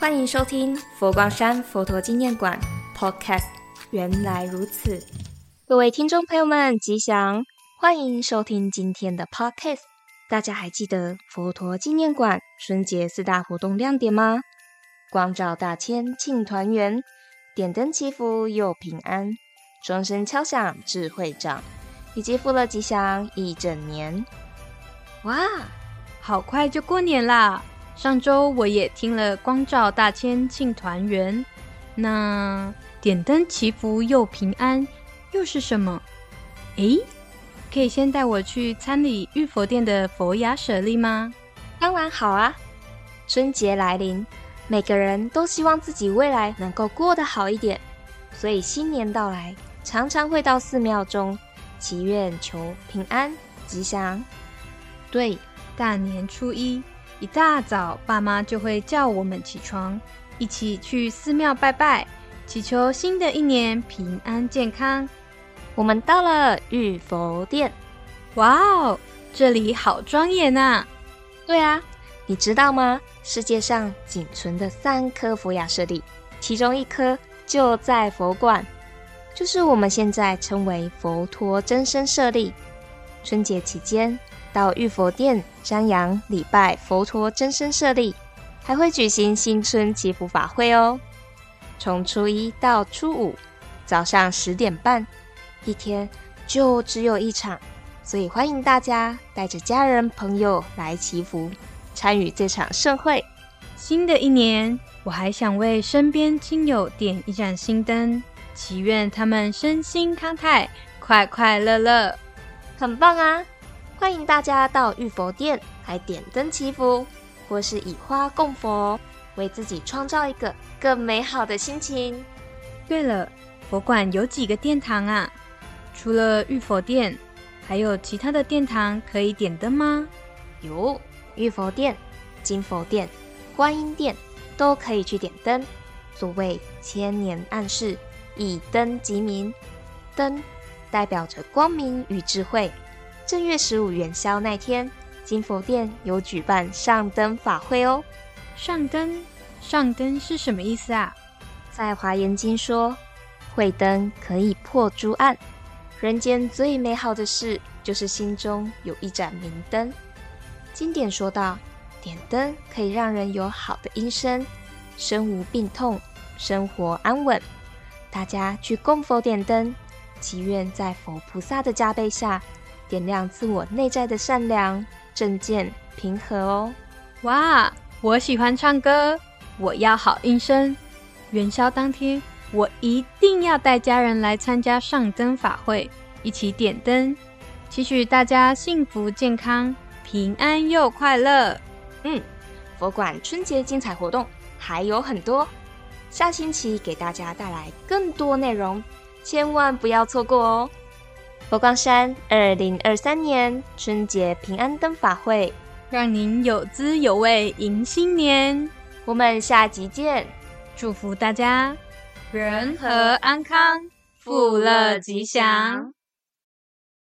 欢迎收听佛光山佛陀纪念馆 Podcast。原来如此，各位听众朋友们，吉祥！欢迎收听今天的 Podcast。大家还记得佛陀纪念馆春节四大活动亮点吗？光照大千庆团圆，点灯祈福又平安，钟声敲响智慧长，以及富乐吉祥一整年。哇，好快就过年啦！上周我也听了“光照大千庆团圆”，那点灯祈福又平安又是什么？诶，可以先带我去参礼玉佛殿的佛牙舍利吗？当然好啊！春节来临，每个人都希望自己未来能够过得好一点，所以新年到来，常常会到寺庙中祈愿求平安吉祥。对，大年初一。一大早，爸妈就会叫我们起床，一起去寺庙拜拜，祈求新的一年平安健康。我们到了玉佛殿，哇哦，这里好庄严呐！对啊，你知道吗？世界上仅存的三颗佛牙舍利，其中一颗就在佛馆，就是我们现在称为佛陀真身舍利。春节期间。到玉佛殿瞻仰礼拜佛陀真身舍利，还会举行新春祈福法会哦。从初一到初五早上十点半，一天就只有一场，所以欢迎大家带着家人朋友来祈福，参与这场盛会。新的一年，我还想为身边亲友点一盏心灯，祈愿他们身心康泰，快快乐乐。很棒啊！欢迎大家到玉佛殿来点灯祈福，或是以花供佛，为自己创造一个更美好的心情。对了，佛馆有几个殿堂啊？除了玉佛殿，还有其他的殿堂可以点灯吗？有玉佛殿、金佛殿、观音殿，都可以去点灯。所谓千年暗示，以灯即明，灯代表着光明与智慧。正月十五元宵那天，金佛殿有举办上灯法会哦。上灯，上灯是什么意思啊？在华严经说，慧灯可以破诸暗。人间最美好的事，就是心中有一盏明灯。经典说道，点灯可以让人有好的音声，身无病痛，生活安稳。大家去供佛点灯，祈愿在佛菩萨的加倍下。点亮自我内在的善良、正见、平和哦！哇，我喜欢唱歌，我要好音声。元宵当天，我一定要带家人来参加上灯法会，一起点灯，祈许大家幸福健康、平安又快乐。嗯，佛馆春节精彩活动还有很多，下星期给大家带来更多内容，千万不要错过哦！佛光山二零二三年春节平安灯法会，让您有滋有味迎新年。我们下集见，祝福大家人和安康，富乐吉祥。